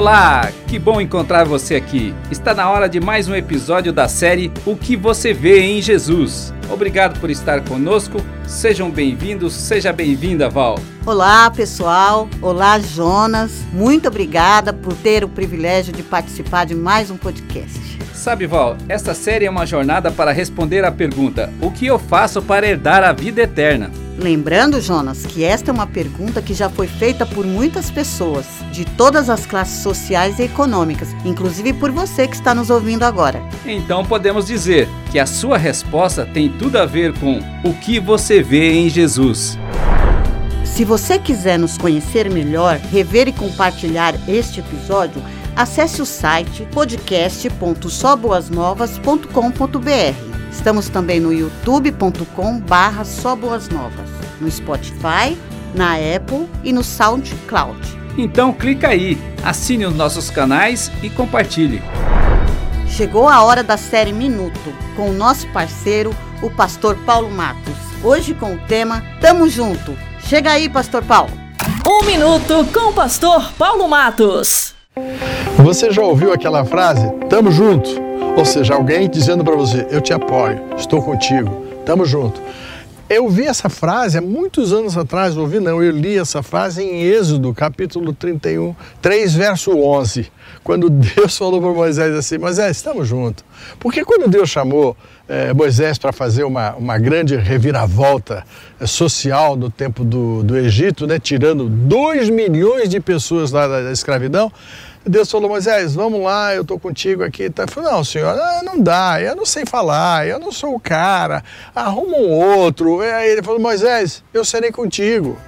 Olá, que bom encontrar você aqui. Está na hora de mais um episódio da série O que você vê em Jesus. Obrigado por estar conosco. Sejam bem-vindos, seja bem-vinda, Val. Olá, pessoal. Olá, Jonas. Muito obrigada por ter o privilégio de participar de mais um podcast. Sabe, Val, esta série é uma jornada para responder à pergunta: O que eu faço para herdar a vida eterna? Lembrando, Jonas, que esta é uma pergunta que já foi feita por muitas pessoas, de todas as classes sociais e econômicas, inclusive por você que está nos ouvindo agora. Então podemos dizer que a sua resposta tem tudo a ver com o que você vê em Jesus. Se você quiser nos conhecer melhor, rever e compartilhar este episódio, acesse o site podcast.soboasnovas.com.br. Estamos também no youtube.com barra Só Boas Novas, no Spotify, na Apple e no SoundCloud. Então clica aí, assine os nossos canais e compartilhe. Chegou a hora da série Minuto, com o nosso parceiro, o pastor Paulo Matos. Hoje com o tema Tamo Junto. Chega aí, pastor Paulo. Um minuto com o pastor Paulo Matos. Você já ouviu aquela frase? Tamo junto. Ou seja, alguém dizendo para você: Eu te apoio, estou contigo, tamo junto. Eu vi essa frase há muitos anos atrás, ouvi não, eu li essa frase em Êxodo, capítulo 31, 3, verso 11, quando Deus falou para Moisés assim, Moisés, estamos juntos. Porque quando Deus chamou eh, Moisés para fazer uma, uma grande reviravolta eh, social no tempo do, do Egito, né, tirando 2 milhões de pessoas lá da, da escravidão, Deus falou, Moisés, vamos lá, eu estou contigo aqui. Tá? Eu falei, não, senhor, ah, não dá, eu não sei falar, eu não sou o cara, arruma um outro. Aí ele falou, Moisés, eu serei contigo.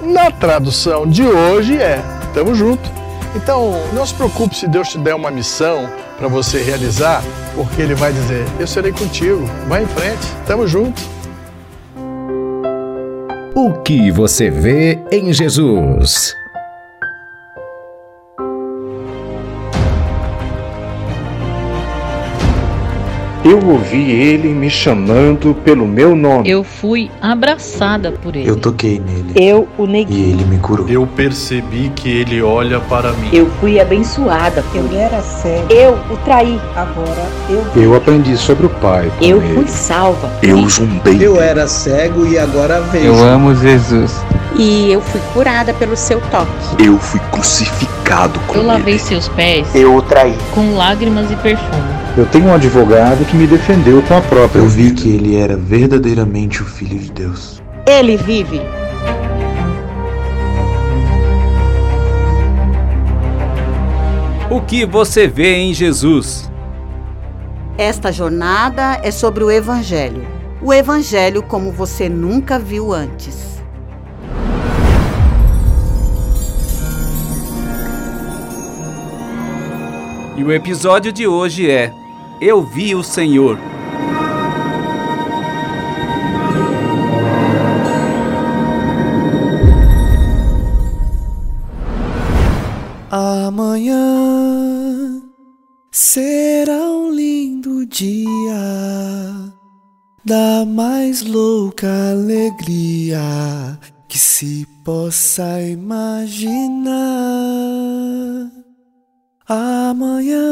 Na tradução de hoje é, estamos junto. Então, não se preocupe se Deus te der uma missão para você realizar, porque Ele vai dizer, eu serei contigo, vai em frente, estamos junto. O que você vê em Jesus? Eu ouvi ele me chamando pelo meu nome. Eu fui abraçada por ele. Eu toquei nele. Eu o neguei. E ele me curou. Eu percebi que ele olha para mim. Eu fui abençoada. Eu era cego. Eu o traí. Agora eu. Eu aprendi sobre o Pai. Eu ele. fui salva. Eu zumbei. Eu era cego e agora vejo. Eu amo Jesus. E eu fui curada pelo seu toque. Eu fui crucificado com Eu ele. lavei seus pés. Eu o traí. Com lágrimas e perfume. Eu tenho um advogado que me defendeu com a própria Eu vi vida. que ele era verdadeiramente o Filho de Deus. Ele vive. O que você vê em Jesus? Esta jornada é sobre o Evangelho. O Evangelho como você nunca viu antes. E o episódio de hoje é Eu vi o Senhor. Amanhã será um lindo dia da mais louca alegria que se possa imaginar. Amanhã,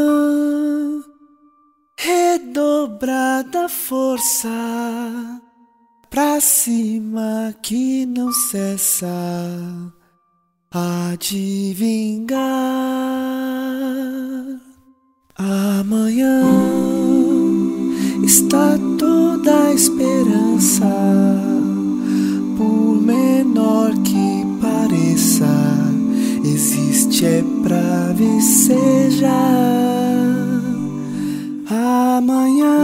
redobrada força, pra cima que não cessa, há de vingar. Amanhã está toda a esperança, por menor que pareça existe é pra vicejar. Amanhã,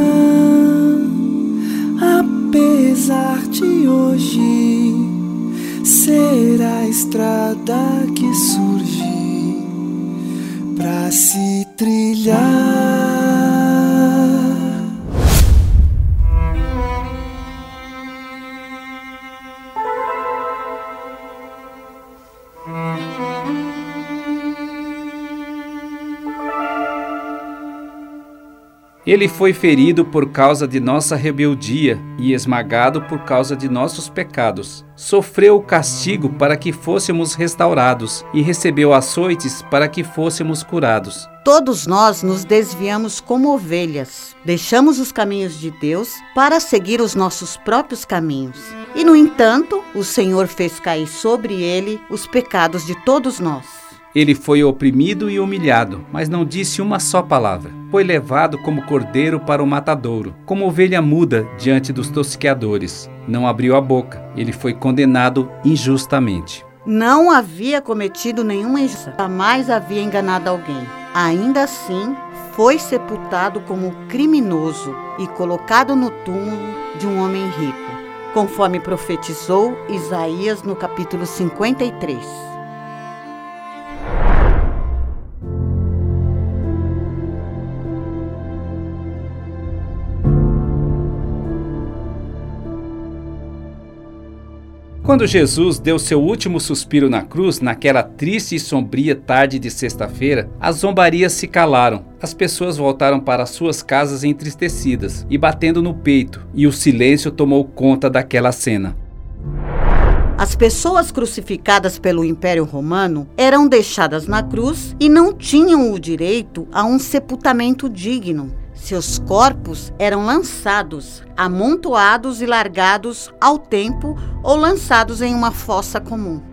apesar de hoje, será a estrada que surge pra se trilhar. Ele foi ferido por causa de nossa rebeldia e esmagado por causa de nossos pecados. Sofreu o castigo para que fôssemos restaurados e recebeu açoites para que fôssemos curados. Todos nós nos desviamos como ovelhas, deixamos os caminhos de Deus para seguir os nossos próprios caminhos. E, no entanto, o Senhor fez cair sobre ele os pecados de todos nós. Ele foi oprimido e humilhado, mas não disse uma só palavra. Foi levado como cordeiro para o matadouro, como ovelha muda diante dos tosqueadores. Não abriu a boca. Ele foi condenado injustamente. Não havia cometido nenhuma injustiça, jamais havia enganado alguém. Ainda assim, foi sepultado como criminoso e colocado no túmulo de um homem rico, conforme profetizou Isaías no capítulo 53. Quando Jesus deu seu último suspiro na cruz, naquela triste e sombria tarde de sexta-feira, as zombarias se calaram. As pessoas voltaram para suas casas entristecidas e batendo no peito, e o silêncio tomou conta daquela cena. As pessoas crucificadas pelo Império Romano eram deixadas na cruz e não tinham o direito a um sepultamento digno. Seus corpos eram lançados, amontoados e largados ao tempo ou lançados em uma fossa comum.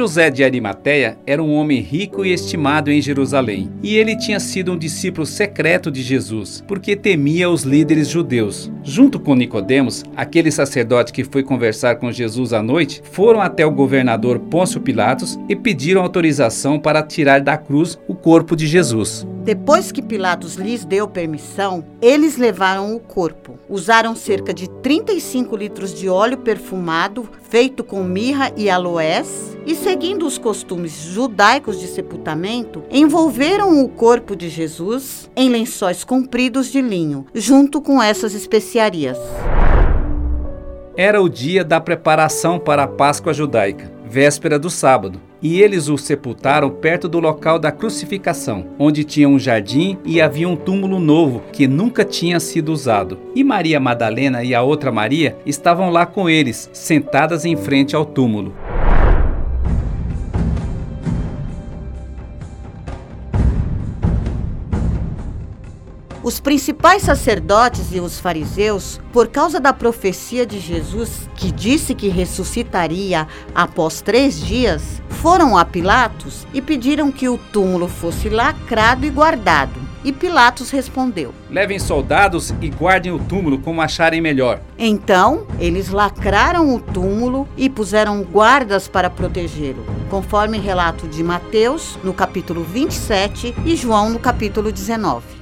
José de Arimateia era um homem rico e estimado em Jerusalém, e ele tinha sido um discípulo secreto de Jesus, porque temia os líderes judeus. Junto com Nicodemos, aquele sacerdote que foi conversar com Jesus à noite, foram até o governador Pôncio Pilatos e pediram autorização para tirar da cruz o corpo de Jesus. Depois que Pilatos lhes deu permissão, eles levaram o corpo. Usaram cerca de 35 litros de óleo perfumado, feito com mirra e aloés, e seguindo os costumes judaicos de sepultamento, envolveram o corpo de Jesus em lençóis compridos de linho, junto com essas especiarias. Era o dia da preparação para a Páscoa judaica, véspera do sábado e eles o sepultaram perto do local da crucificação, onde tinha um jardim e havia um túmulo novo que nunca tinha sido usado. E Maria Madalena e a outra Maria estavam lá com eles, sentadas em frente ao túmulo. Os principais sacerdotes e os fariseus, por causa da profecia de Jesus, que disse que ressuscitaria após três dias, foram a Pilatos e pediram que o túmulo fosse lacrado e guardado. E Pilatos respondeu: Levem soldados e guardem o túmulo como acharem melhor. Então, eles lacraram o túmulo e puseram guardas para protegê-lo, conforme relato de Mateus, no capítulo 27, e João, no capítulo 19.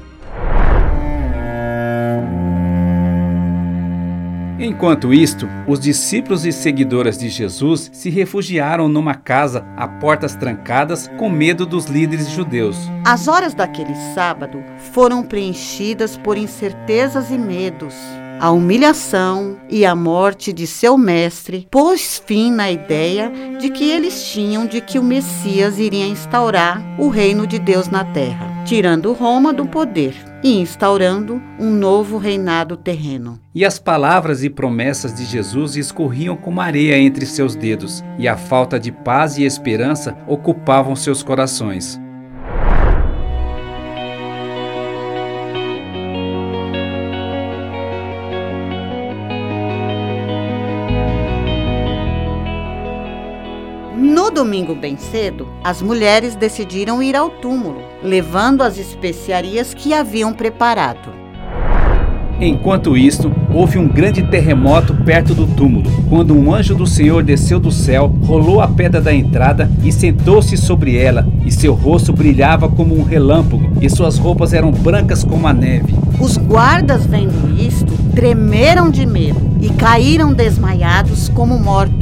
Enquanto isto, os discípulos e seguidoras de Jesus se refugiaram numa casa a portas trancadas com medo dos líderes judeus. As horas daquele sábado foram preenchidas por incertezas e medos. A humilhação e a morte de seu mestre pôs fim na ideia de que eles tinham de que o Messias iria instaurar o reino de Deus na terra, tirando Roma do poder e instaurando um novo reinado terreno. E as palavras e promessas de Jesus escorriam como areia entre seus dedos, e a falta de paz e esperança ocupavam seus corações. Domingo bem cedo, as mulheres decidiram ir ao túmulo, levando as especiarias que haviam preparado. Enquanto isto, houve um grande terremoto perto do túmulo, quando um anjo do Senhor desceu do céu, rolou a pedra da entrada e sentou-se sobre ela, e seu rosto brilhava como um relâmpago, e suas roupas eram brancas como a neve. Os guardas, vendo isto, tremeram de medo e caíram desmaiados como mortos.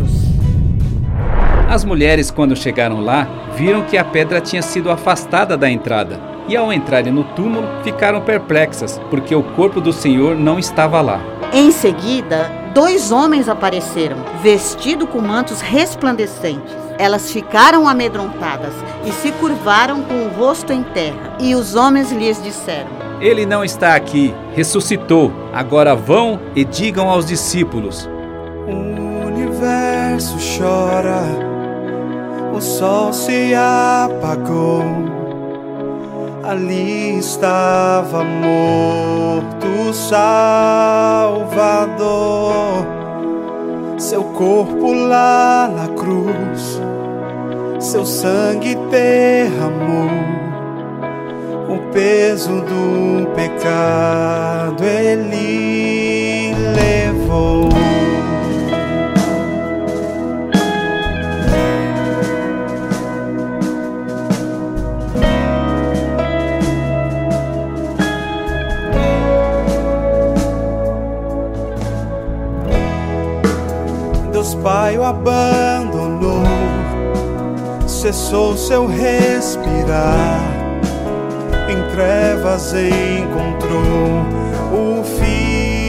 As mulheres, quando chegaram lá, viram que a pedra tinha sido afastada da entrada. E ao entrarem no túmulo, ficaram perplexas, porque o corpo do Senhor não estava lá. Em seguida, dois homens apareceram, vestidos com mantos resplandecentes. Elas ficaram amedrontadas e se curvaram com o rosto em terra. E os homens lhes disseram: Ele não está aqui, ressuscitou. Agora vão e digam aos discípulos: O universo chora, o sol se apagou. Ali estava morto o Salvador. Seu corpo lá na cruz, seu sangue derramou. O peso do pecado ele levou. Pai o abandonou, cessou seu respirar, em trevas encontrou o Filho.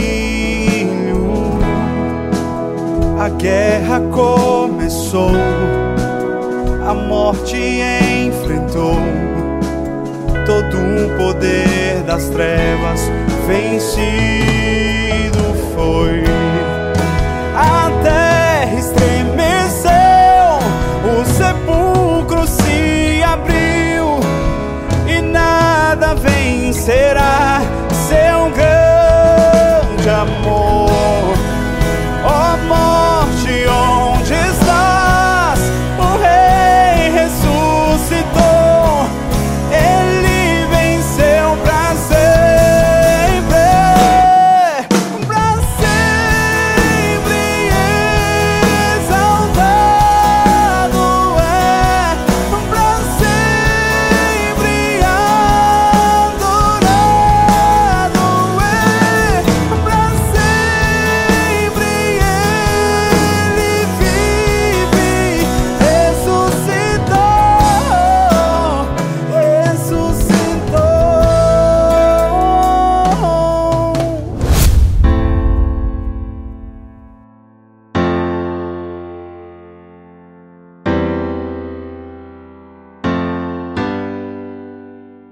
A guerra começou, a morte enfrentou, todo o poder das trevas vencido foi.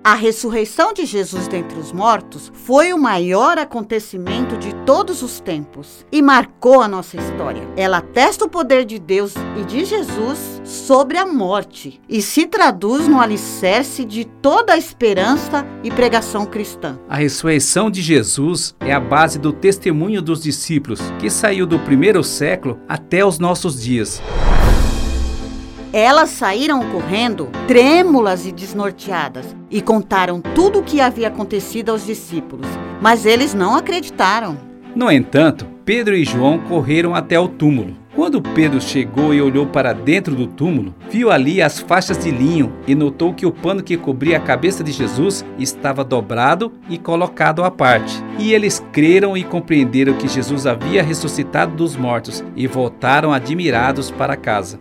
A ressurreição de Jesus dentre os mortos foi o maior acontecimento de todos os tempos e marcou a nossa história. Ela atesta o poder de Deus e de Jesus sobre a morte e se traduz no alicerce de toda a esperança e pregação cristã. A ressurreição de Jesus é a base do testemunho dos discípulos, que saiu do primeiro século até os nossos dias. Elas saíram correndo, trêmulas e desnorteadas, e contaram tudo o que havia acontecido aos discípulos, mas eles não acreditaram. No entanto, Pedro e João correram até o túmulo. Quando Pedro chegou e olhou para dentro do túmulo, viu ali as faixas de linho e notou que o pano que cobria a cabeça de Jesus estava dobrado e colocado à parte. E eles creram e compreenderam que Jesus havia ressuscitado dos mortos e voltaram admirados para casa.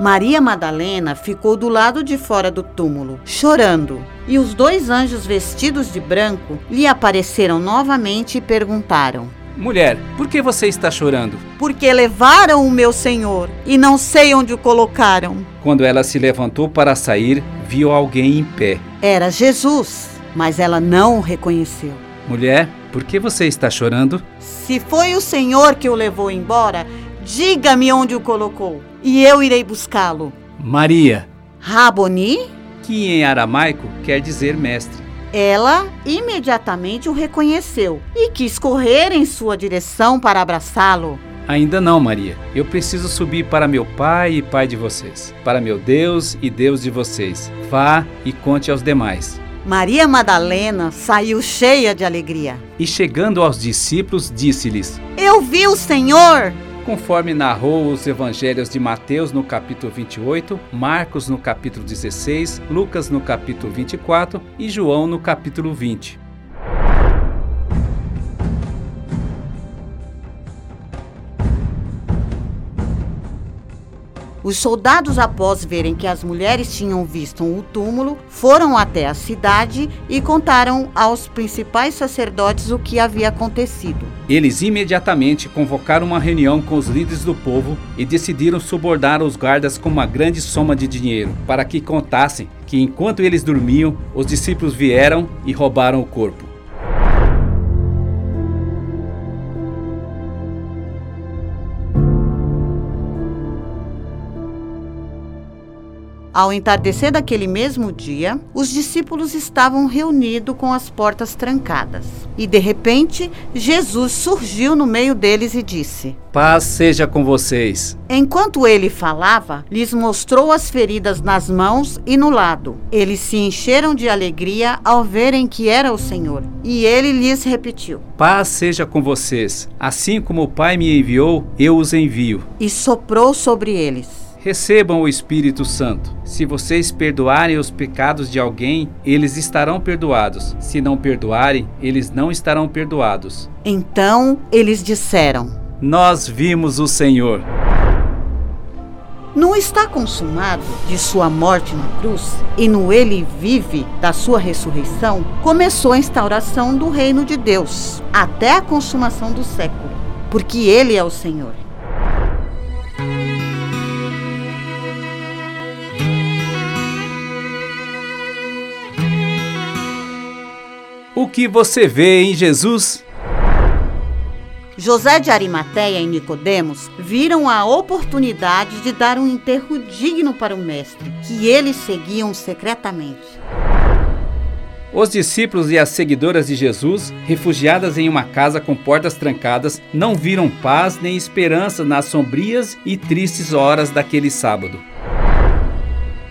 Maria Madalena ficou do lado de fora do túmulo, chorando. E os dois anjos vestidos de branco lhe apareceram novamente e perguntaram: Mulher, por que você está chorando? Porque levaram o meu senhor e não sei onde o colocaram. Quando ela se levantou para sair, viu alguém em pé. Era Jesus, mas ela não o reconheceu. Mulher, por que você está chorando? Se foi o Senhor que o levou embora, diga-me onde o colocou e eu irei buscá-lo. Maria, Raboni? que em aramaico quer dizer mestre. Ela imediatamente o reconheceu e quis correr em sua direção para abraçá-lo. Ainda não, Maria. Eu preciso subir para meu pai e pai de vocês, para meu Deus e Deus de vocês. Vá e conte aos demais. Maria Madalena saiu cheia de alegria. E chegando aos discípulos, disse-lhes: Eu vi o Senhor! Conforme narrou os evangelhos de Mateus no capítulo 28, Marcos no capítulo 16, Lucas no capítulo 24 e João no capítulo 20. Os soldados, após verem que as mulheres tinham visto o túmulo, foram até a cidade e contaram aos principais sacerdotes o que havia acontecido. Eles imediatamente convocaram uma reunião com os líderes do povo e decidiram subornar os guardas com uma grande soma de dinheiro, para que contassem que enquanto eles dormiam, os discípulos vieram e roubaram o corpo. Ao entardecer daquele mesmo dia, os discípulos estavam reunidos com as portas trancadas. E de repente, Jesus surgiu no meio deles e disse: Paz seja com vocês. Enquanto ele falava, lhes mostrou as feridas nas mãos e no lado. Eles se encheram de alegria ao verem que era o Senhor. E ele lhes repetiu: Paz seja com vocês. Assim como o Pai me enviou, eu os envio. E soprou sobre eles. Recebam o Espírito Santo. Se vocês perdoarem os pecados de alguém, eles estarão perdoados. Se não perdoarem, eles não estarão perdoados. Então eles disseram: Nós vimos o Senhor. Não está consumado de sua morte na cruz e no ele vive da sua ressurreição? Começou a instauração do reino de Deus até a consumação do século, porque ele é o Senhor. O que você vê em Jesus? José de Arimateia e Nicodemos viram a oportunidade de dar um enterro digno para o mestre, que eles seguiam secretamente. Os discípulos e as seguidoras de Jesus, refugiadas em uma casa com portas trancadas, não viram paz nem esperança nas sombrias e tristes horas daquele sábado.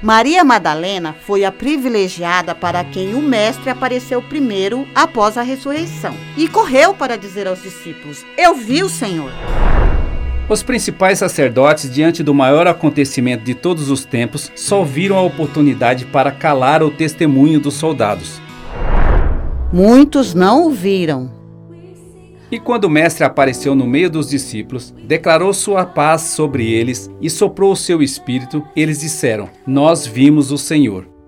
Maria Madalena foi a privilegiada para quem o Mestre apareceu primeiro após a ressurreição e correu para dizer aos discípulos: Eu vi o Senhor. Os principais sacerdotes, diante do maior acontecimento de todos os tempos, só viram a oportunidade para calar o testemunho dos soldados. Muitos não o viram. E quando o Mestre apareceu no meio dos discípulos, declarou sua paz sobre eles e soprou o seu espírito, eles disseram: Nós vimos o Senhor.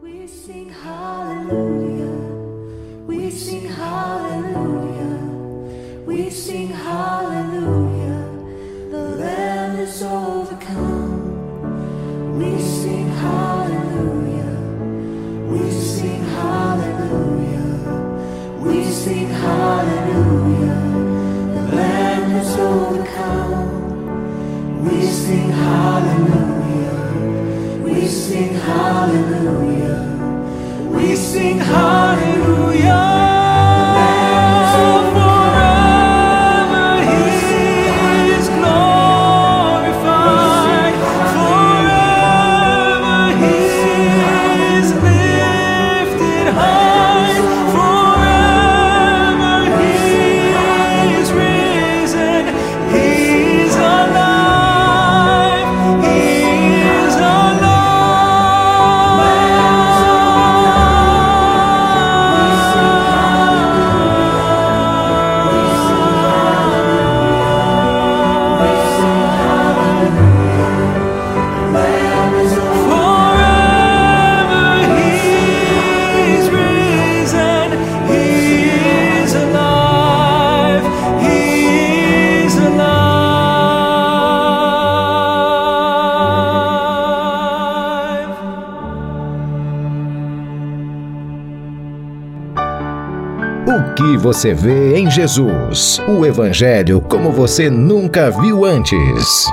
Você vê em Jesus? O Evangelho como você nunca viu antes.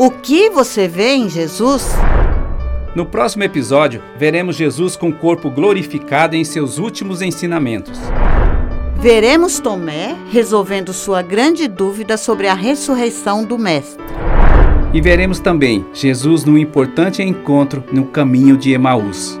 O que você vê em Jesus? No próximo episódio, veremos Jesus com o corpo glorificado em seus últimos ensinamentos. Veremos Tomé resolvendo sua grande dúvida sobre a ressurreição do Mestre. E veremos também Jesus num importante encontro no caminho de Emaús.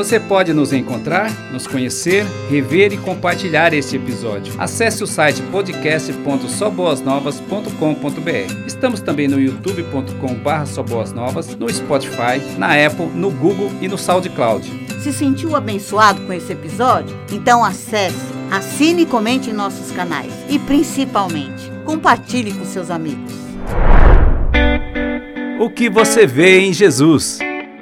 Você pode nos encontrar, nos conhecer, rever e compartilhar este episódio. Acesse o site podcast.soboasnovas.com.br. Estamos também no youtube.com/soboasnovas, no Spotify, na Apple, no Google e no SoundCloud. Se sentiu abençoado com esse episódio? Então acesse, assine e comente em nossos canais e principalmente compartilhe com seus amigos. O que você vê em Jesus?